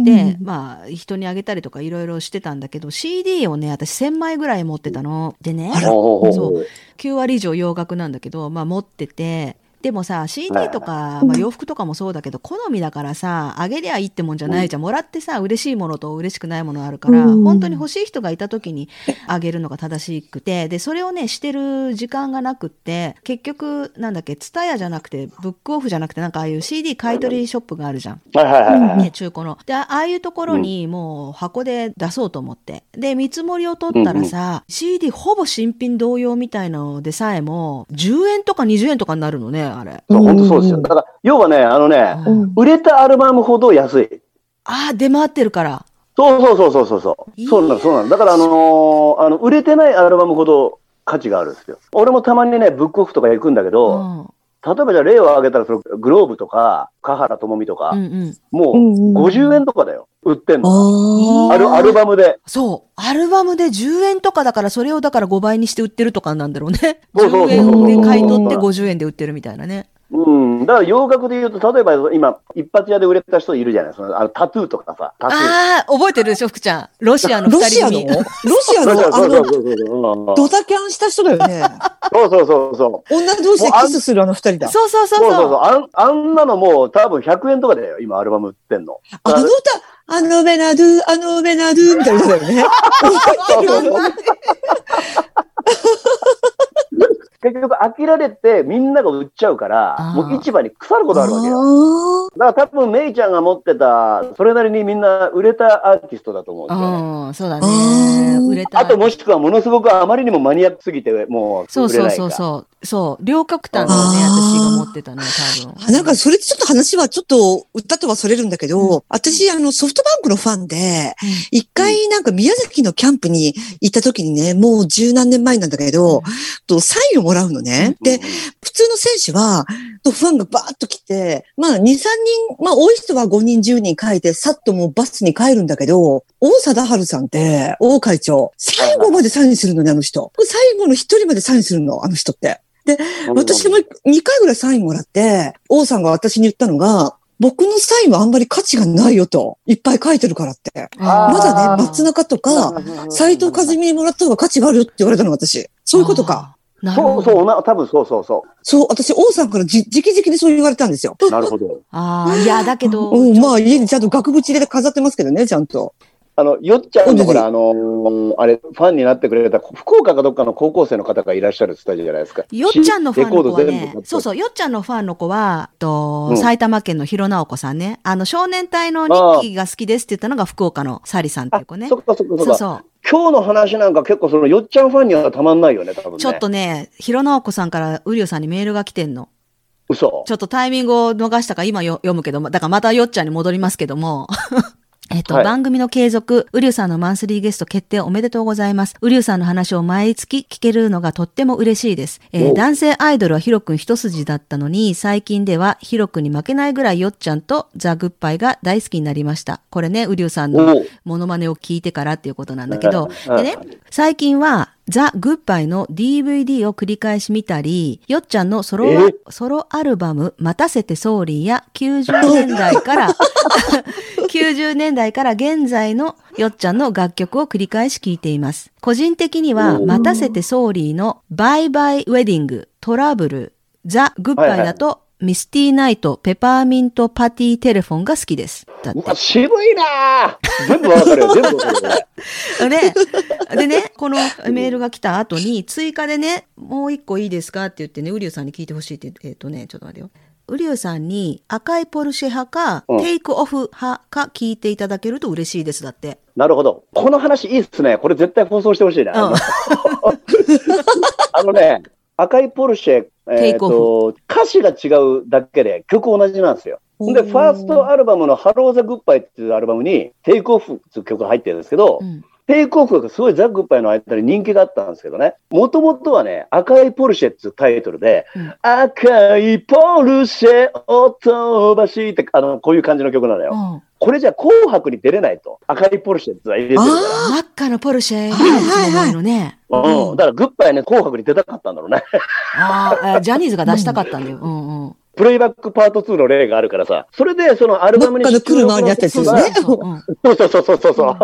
で、まあ、人にあげたりとかいろいろしてたんだけど、CD をね、私1000枚ぐらい持ってたの。でね、そう。9割以上洋楽なんだけど、まあ持ってて、でもさ、CD とか、まあ、洋服とかもそうだけど、好みだからさ、あげりゃいいってもんじゃないじゃん。もらってさ、嬉しいものと嬉しくないものあるから、うん本当に欲しい人がいた時にあげるのが正しくて、で、それをね、してる時間がなくって、結局、なんだっけ、ツタヤじゃなくて、ブックオフじゃなくて、なんかああいう CD 買い取りショップがあるじゃん。はいはいはいはい。ね、中古の。で、あああいうところにもう箱で出そうと思って。で、見積もりを取ったらさ、CD ほぼ新品同様みたいなのでさえも、10円とか20円とかになるのね、あれ。そう、本当そうですよ。だから、要はね、あのね、うん売れたアルバムほど安い。ああ、出回ってるから。そうそうそうそうそうそう。なの、そうなの。だから、あのーあの、売れてないアルバムほど価値があるんですよ。俺もたまにね、ブックオフとか行くんだけうど、ん。例えばじゃあ例を挙げたら、そのグローブとか、華原朋美とか。もううんうん50円とかだよ。売ってんの。あアルアルバムで。そう。アルバムで10円とかだから、それをだから5倍にして売ってるとかなんだろうね。そうそうそう10円で買い取って50円で売ってるみたいなね。うん。だから洋楽で言うと、例えば今、一発屋で売れた人いるじゃないそのあのタトゥーとかさ、タトゥー。ああ、覚えてるでしょ、福ちゃん。ロシアのロ二人組。シアの？ロシアそうのあの、そうそうそうそう。ドタキャンした人だよね。そうそうそうそう。女同士でキスするあの二人だ。そうそうそうそうそうそうそう。あん。あんなのもう多分100円とかだよ、今アルバム売ってんの。あの歌、あのベナドゥ、あのベナドゥみたいな歌だよね。結局飽きられてみんなが売っちゃうからもう市場に腐ることあるわけよ。あだから多分メイちゃんが持ってた、それなりにみんな売れたアーティストだと思うんですよね。うん、そうだあね。ー売れた。あともしくはものすごくあまりにもマニアックすぎて、もうそうそう売れないか。そうそう。そう。両極端だね、私が持ってたのは多分。ーなんかそれちょっと話はちょっと歌とはそれるんだけど、私あのソフトバンクのファンで、一回なんか宮崎のキャンプに行った時にね、もう十何年前なんだけど、とサインをもらうのね。で、普通の選手は、とファンがバーッと来て、まあ2、3人、まあ多い人は5人、10人書いて、さっともうバスに帰るんだけど、王貞治さんって、王会長、最後までサインするのね、あの人。最後の一人までサインするの、あの人って。うん私も2回ぐらいサインもらって、王さんが私に言ったのが、僕のサインはあんまり価値がないよと。いっぱい書いてるからって。まだね、松中とか、斎藤和美にもらった方が価値があるよって言われたの、私。そういうことか。。なるほど。そうそう、な多分そうそうそそう、私、王さんからじ、直々にそう言われたんですよ。う。なるほど。ああ、いや、だけど。うん、まあ、家にちゃんと額縁入れて飾ってますけどね、ちゃんと。あの、よっちゃんのほうんら、あのーあれ、ファンになってくれた、福岡かどっかの高校生の方がいらっしゃるって言ったじゃないですか。よっちゃんのファンの子はねそうそう、よっちゃんのファンの子は、とうん埼玉県の広直子さんね。あの、少年隊の日記が好きですって言ったのが福岡のサリさんっていう子ね。そっかそっかそっか。そうそう。今日の話なんか結構そのよっちゃんファンにはたまんないよね、多分ね。ちょっとね、広直子さんからウリオさんにメールが来てんの。嘘ち。ょっとタイミングを逃したから今よ読むけど、だからまたよっちゃんに戻りますけども。えっと、はい番組の継続、ウリュウさんのマンスリーゲスト決定おめでとうございます。ウリュウさんの話を毎月聞けるのがとっても嬉しいです。えーお男性アイドルはヒロ君一筋だったのに、最近ではヒロ君に負けないぐらいよっちゃんとザ・グッバイが大好きになりました。これね、ウリュウさんのモノマネを聞いてからっていうことなんだけど、はいでね、最近はザ・グッバイの DVD を繰り返し見たり、よっちゃんのソロえ？ソロアルバム、待たせてソーリーや90年代から、90年代から現在のよっちゃんの楽曲を繰り返し聴いています。個人的には、待たせてソーリーのバイバイウェディング、トラブル、ザ・グッバイだと、ミスティーナイト、ペパーミントパティテレフォンが好きです。だって渋いなぁ全部わかるよ、全部わかるよ。で、でね、このメールが来た後に、追加でね、もう一個いいですかって言ってね、ウリュウさんに聞いてほしいって、えっ、とね、ちょっと待ってよ。ウリュウさんに赤いポルシェ派か、うんテイクオフ派か聞いていただけると嬉しいです。だって。なるほど。この話いいっすね。これ絶対放送してほしいな。うんあのね、赤いポルシェ、えーと歌詞が違うだけで曲同じなんですよ。で、ファーストアルバムのハローザ・グッバイっていうアルバムに、テイクオフっていう曲が入ってるんですけど、うんテイクオフがすごいザ・グッバイの間に人気があったんですけどね、もともとはね、赤いポルシェっていうタイトルで、うん赤いポルシェを飛ばしって、あの、こういう感じの曲なのよ。うんこれじゃ紅白に出れないと。赤いポルシェってのは入れてるから。赤なポルシェ、はいはいはいのね。うん、だからグッバイね、紅白に出たかったんだろうね。あーあ、ジャニーズが出したかったんだよ。うんうん。プレイバックパート2の例があるからさ、それでそのアルバムにどっかの車にやったやつですねそうそううんそうそうそうそうそう。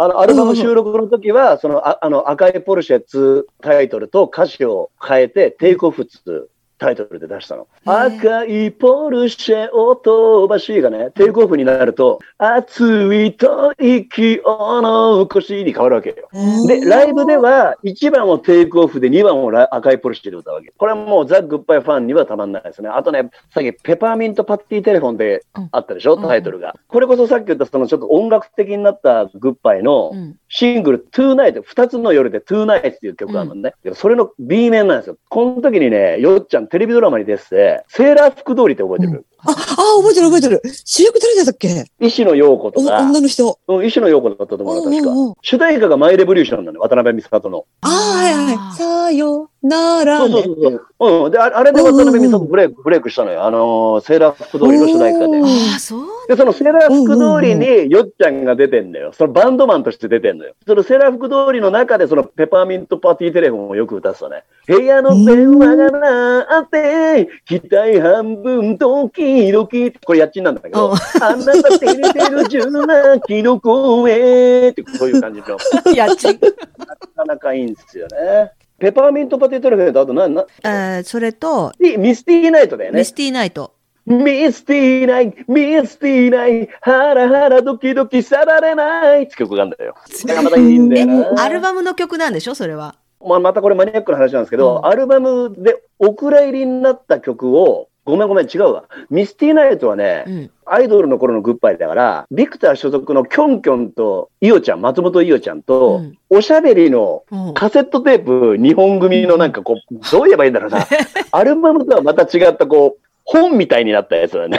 あの、アルバム収録の時は、その、ああの、赤いポルシェ2タイトルと歌詞を変えて、テイクオフ2タイトルで出したの。赤いポルシェを飛ばしがね、テイクオフになると、熱いと息を残しに変わるわけよ。で、ライブでは1番をテイクオフで2番をラ赤いポルシェで歌うわけ。これはもうザ・グッバイファンにはたまんないですね。あとね、さっきペパーミントパッティテレフォンであったでしょ、うんタイトルが。これこそさっき言ったそのちょっと音楽的になったグッバイのうんシングル、トゥーナイト、二つの夜でトゥーナイトっていう曲があるのね。でそれの B 面なんですよ。この時にね、よっちゃんテレビドラマに出てて、セーラー服通りって覚えてる、あ、あ、覚えてる覚えてる。主役誰だったっけ？石野陽子とおか、女の人。うん石野陽子だったと思うな、確か。主題歌がマイレボリューションなのよ、渡辺美里の。ああ、はいはい。さよならそうね。そうそうそう。うん。で、ああれで渡辺美里ブレイク、ブレイクしたのよ。あのーセーラー服通りの主題歌でああ、そうで、そのセーラー服通りによっちゃんが出てんだよ。そのバンドマンとして出てんのよ。そのセーラー服通りの中でそのペパーミントパーティーテレフォンをよく歌ってたね。部屋の電話が鳴って、期待半分ドキドキこれ家賃なんだけどうん、あなた照れてるジュナキの声ってそういう感じの。家賃。なかなかいいんですよね。ペパーミントパーティーテレフォンとあとな、な、えーそれと、ミスティーナイトだよねミ。スティーナイト。ミスティーナイト、ミスティーナイト、ハラハラドキドキさられないって曲があるんだよ。またいいんだえよな。、アルバムの曲なんでしょ？それは。まあ、またこれマニアックな話なんですけど、うんアルバムでお蔵入りになった曲を、ごめんごめん、違うわ。ミスティーナイトはね、うん。アイドルの頃のグッバイだから、ビクター所属のキョンキョンとイオちゃん、松本伊代ちゃんと、うんおしゃべりのうんカセットテープ2本組のなんかこう、どう言えばいいんだろうな。アルバムとはまた違ったこう、本みたいになったやつだよね。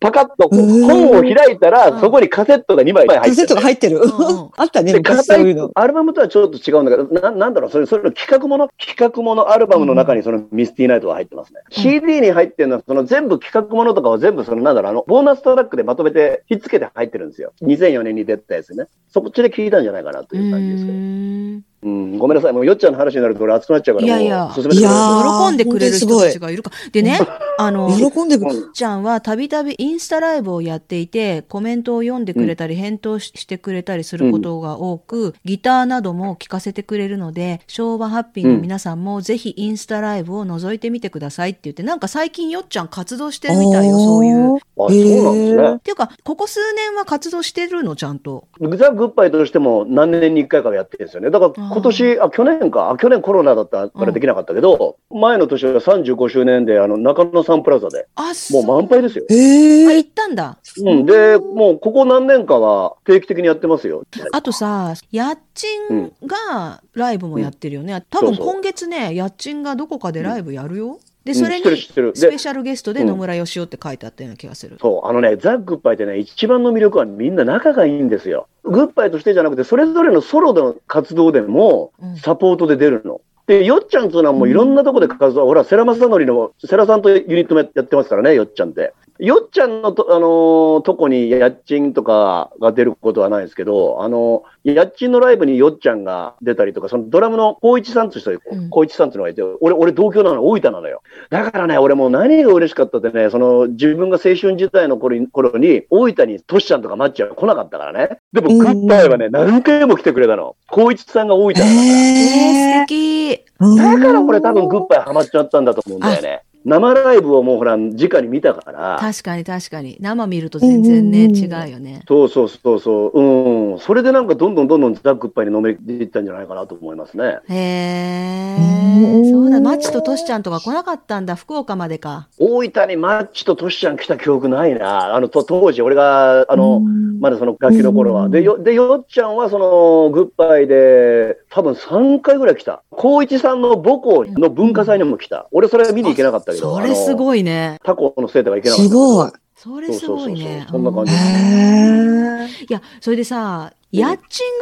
パカッと本を開いたら、うんそこにカセットが2枚入ってるカセットが入ってるんうん。あったね、そういうの。アルバムとはちょっと違うんだけど、ななんだろう、それ、それの企画もの企画ものアルバムの中にそのミスティーナイトが入ってますね。CD に入ってるのは、その全部企画ものとかは全部その、なんだろう、あの、ボーナストラックでまとめて、ひっつけて入ってるんですよ。2004年に出たやつね。そっちで聞いたんじゃないかなとういう感じですけど。うん、ごめんなさい。もうよっちゃんの話になると俺熱くなっちゃうから、いやいやいやー喜んでくれる人たちがいるか。でね、あの、喜んでくる。うんちゃんはたびたびインスタライブをやっていて、コメントを読んでくれたり、返答ししてくれたりすることが多く、ギターなども聴かせてくれるので、昭和ハッピーの皆さんもぜひインスタライブを覗いてみてくださいって言って、なんか最近よっちゃん活動してるみたいよ、そういう。っあ、そうなんですね。ていうか、ここ数年は活動してるの、ちゃんと。ザ・グッバイとしても何年に1回かはやってるんですよね。だから今年、あ去年か、あ去年コロナだったからできなかったけど、前の年は35周年で、あの、中野サンプラザで、あ、もそう満杯ですよ。へあ、え。行ったんだ。うん。で、もうここ何年かは定期的にやってますよ。あとさ、家賃がライブもやってるよね。多分そうそう今月ね、家賃がどこかでライブやるよ。で、うんそれにスペシャルゲストで野村義雄って書いてあったような気がする。そう、あのね、ザ・グッバイってね、一番の魅力はみんな仲がいいんですよ。グッバイとしてじゃなくて、それぞれのソロの活動でもうんサポートで出るの。で、よっちゃんっていうのはもういろんなとこで活動、ほら、世良正則の、世良さんとユニットもやってますからね、よっちゃんって。よっちゃんのと、あのーとこに家賃とかが出ることはないですけど、あのー家賃のライブによっちゃんが出たりとか、そのドラムの光一さんって人、うん光一さんっていうのがいて、俺、俺同郷なの、大分なのよ。だからね、俺もう何が嬉しかったってね、その自分が青春時代の頃に、頃に大分にトシちゃんとかマッチは来なかったからね。でも、うんグッバイはね、何回も来てくれたの。光一さんが大分だから。えー、え素敵。ーだから俺多分グッバイハマっちゃったんだと思うんだよね。生ライブをもうほら、直に見たから。確かに確かに。生見ると全然ね、うんうんうん違うよね。そうそうそうそう。うん。それでなんかどんどんどんどんザ・グッバイにのめりいったんじゃないかなと思いますね。へうんえ。そうだ、マッチとトシちゃんとか来なかったんだ、福岡までか。大分にマッチとトシちゃん来た記憶ないな。あの、と当時俺が、あの、まだその楽器の頃は。うんで、よ、で、よっちゃんはその、グッバイで、多分3回ぐらい来た。光一さんの母校の文化祭にも来た。俺それ見に行けなかったけど。それすい。ごいね。他校の生徒が行けなかった。すごい。それすごいね。そうそうそうそうそんな感じうんへいや、それでさ、家賃が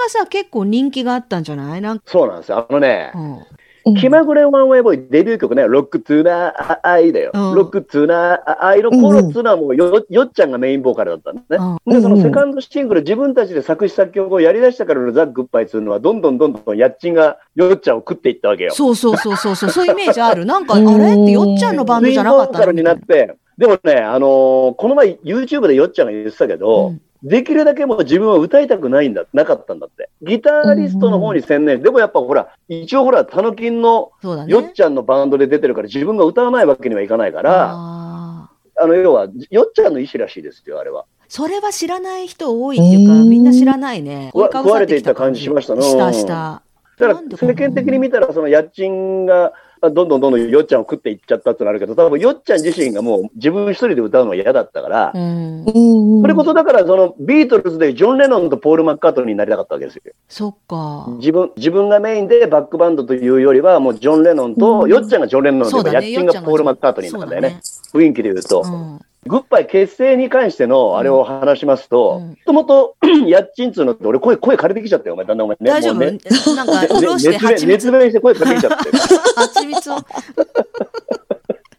さ、結構人気があったんじゃない？なんか、そうなんですよ。あのね、うん。ー気まぐれワンウェイボーイデビュー曲ね、ロックトゥーナー愛だよ。うん。ロックトゥーナー愛の頃っつうのはもうよよっちゃんがメインボーカルだったんですね。うん。で、そのセカンドシングル、自分たちで作詞作曲をやり出したからのザ・グッバイっつうのは、どんどんどんどんやっちんがよっちゃんを食っていったわけよ。そうそうそうそうそう、そういうイメージある。なんか、あれ？ってよっちゃんのバンドじゃなかったの？メインボーカルになって、でもね、あのーこの前 YouTube でよっちゃんが言ってたけど、うんできるだけもう自分は歌いたくないんだ、なかったんだって。ギタリストの方に専念。でもやっぱほら、一応ほら、たのきんの。よっちゃんのバンドで出てるから自分が歌わないわけにはいかないから、ああの、要は、よっちゃんの意思らしいですよ、あれは。それは知らない人多いっていうか、うんみんな知らないね。壊れていった感じしましたねしたした。だから、世間的に見たら、その家賃が、どんどんどんどんよっちゃんを食っていっちゃったってのあるけど、多分よっちゃん自身がもう自分一人で歌うのは嫌だったから、うん。うんそれこそだから、そのビートルズでジョン・レノンとポール・マッカートニーになりたかったわけですよ。そっか。自分、自分がメインでバックバンドというよりは、もうジョン・レノンと、うんよっちゃんがジョン・レノンで、そうだね。家賃がポール・マッカートニーなんだよね。雰囲気で言うと。うんグッバイ結成に関してのあれを話しますと、うんもともと、家賃っつうのって、俺声、声枯れてきちゃったよ、お前、だんだんお前ね。大丈夫？ねなんか、潤して熱弁蜂蜜、熱弁して声枯れてきちゃって。蜂蜜を。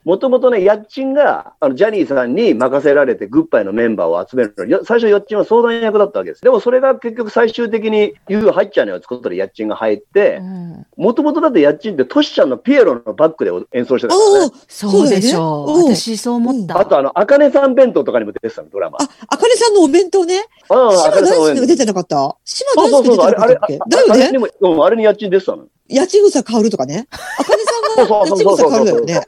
もともとね、家賃が、あの、ジャニーさんに任せられて、グッバイのメンバーを集めるのに、よ最初、家賃は相談役だったわけです。でも、それが結局最終的に、ユー入っちゃうのよ、作ったら家賃が入ってう、んもともとだって家賃って、トシちゃんのピエロのバックで演奏してたからねおお。そうでしょう。そう私そう思った。あと、あの、あかねさん弁当とかにも出てたの、ドラマ。あ、あかねさんのお弁当ね。ああ、島茜さんの弁当大輔が出てなかった？島大輔出てあれ、あれ、あなかったっけ？れだよねあれにも、うんあれに家賃出てたの。八千草薫とかね。あかねさんが八千草薫だよね。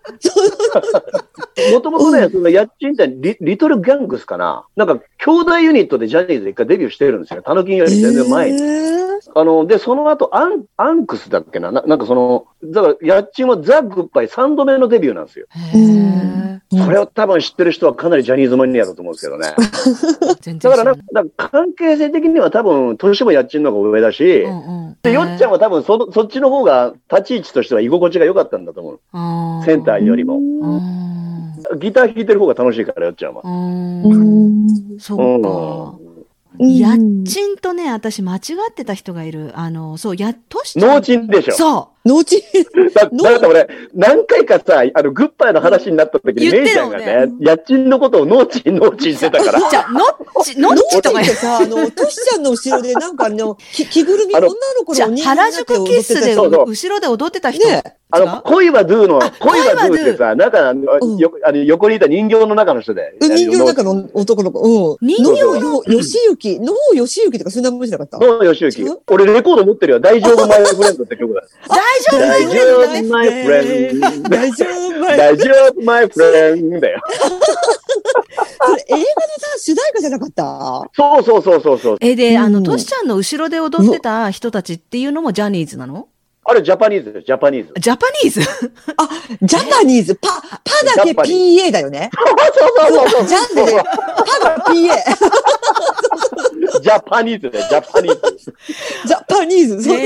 もともとね、うんその家賃ってリリトルギャングスかななんか、兄弟ユニットでジャニーズで一回デビューしてるんですよ。タノキンより全然前に。へーあの、で、その後、アン、アンクスだっけな？ななんかその、だから、家賃はザ・グッバイ3度目のデビューなんですよ。それを多分知ってる人はかなりジャニーズマニアだと思うんですけどね。だからな、知らだから関係性的には多分、年も家賃の方が上だし、うんうんで、よっちゃんは多分その、そっちの方が立ち位置としては居心地が良かったんだと思う。あセンターよりも。うんギター弾いてる方が楽しいから、よっちゃんは。うそ。うん家賃とね、私間違ってた人がいる。あの、そう、やっとしちゃ農う。賃でしょ。そ農地だだって俺、何回かさ、あの、グッバイの話になった時に、姉ちゃんがねね、家賃のことを農地、農地してたから。う。じゃあ、のっち、のっ農ちとか地ってさ、あの、トシちゃんの後ろでなんかあの、き着ぐるみ、女の子じゃあの原宿キッスで後ろで踊ってた人。ねあの、恋はドゥの、恋はドゥって恋さ、なんか、あのうんよあの横にいた人形の中の人で。人形の中の男の子。うん。人形？野よ、よしゆき、野よしゆきとかそういう名前じゃなかった？野よしゆき。俺レコード持ってるよ。大丈夫マイフレンドって曲だ。大丈夫大丈夫マイフレンド。大丈夫前大丈夫マイフレンドだよ。それ映画のさ、主題歌じゃなかったそうそうそうそうそう。え、で、あの、うんトシちゃんの後ろで踊ってた人たちっていうのもジャニーズなのあれジャパニーズジャパニーズ。ジャパニーズあ、ジャパニーズ、パ、パだけ PA だよね。そうそうそうジャンでね、パが PA。ジャパニーズね、ジャパニーズ。ジャパニーズ。そう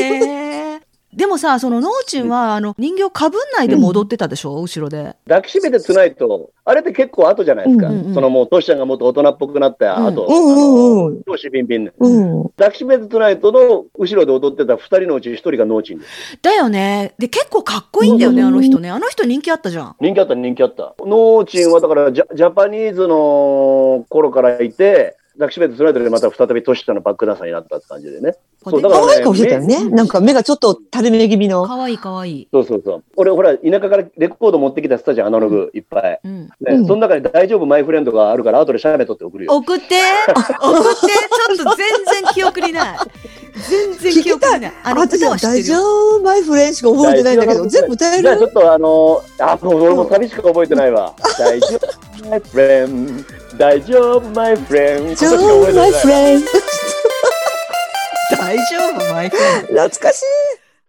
でもさ、その、ノーチンは、あの、人形かぶんないでも踊ってたでしょ、後ろで。抱きしめてつないと、あれって結構後じゃないですか。うんうんそのもう、トシちゃんがもっと大人っぽくなった後、うんうんうんトシピンピン。うん。抱きしめてつないとの後ろで踊ってた二人のうち一人がノーチンです。だよね。で、結構かっこいいんだよね、あの人ね。あの人人気あったじゃん。人気あった人気あった。ノーチンはだからジャジャパニーズの頃からいて、抱きしめてつないとでまた再びトシちゃんのバックダンサーになったって感じでね。そうだから可愛い顔してたよね。なんか目がちょっと垂れ目気味の。かわいいかわいい。そうそうそう。俺、ほら、田舎からレコード持ってきたスタジアン、アナログいっぱい。うん。ね、うんその中に大丈夫マイフレンドがあるから、後で写メ撮って送るよ。送って送ってちょっと全然記憶にない。全然記憶にない。あの、私は大歌は知ってるよ。丈夫マイフレンしか覚えてないんだけど、全部歌えじゃあちょるっとあのあ、もう俺も寂しく覚えてないわ。大丈夫、マイフレンド。大丈夫、マイフレンド。大丈夫マイフレン大丈夫マイフレンド。懐かしい。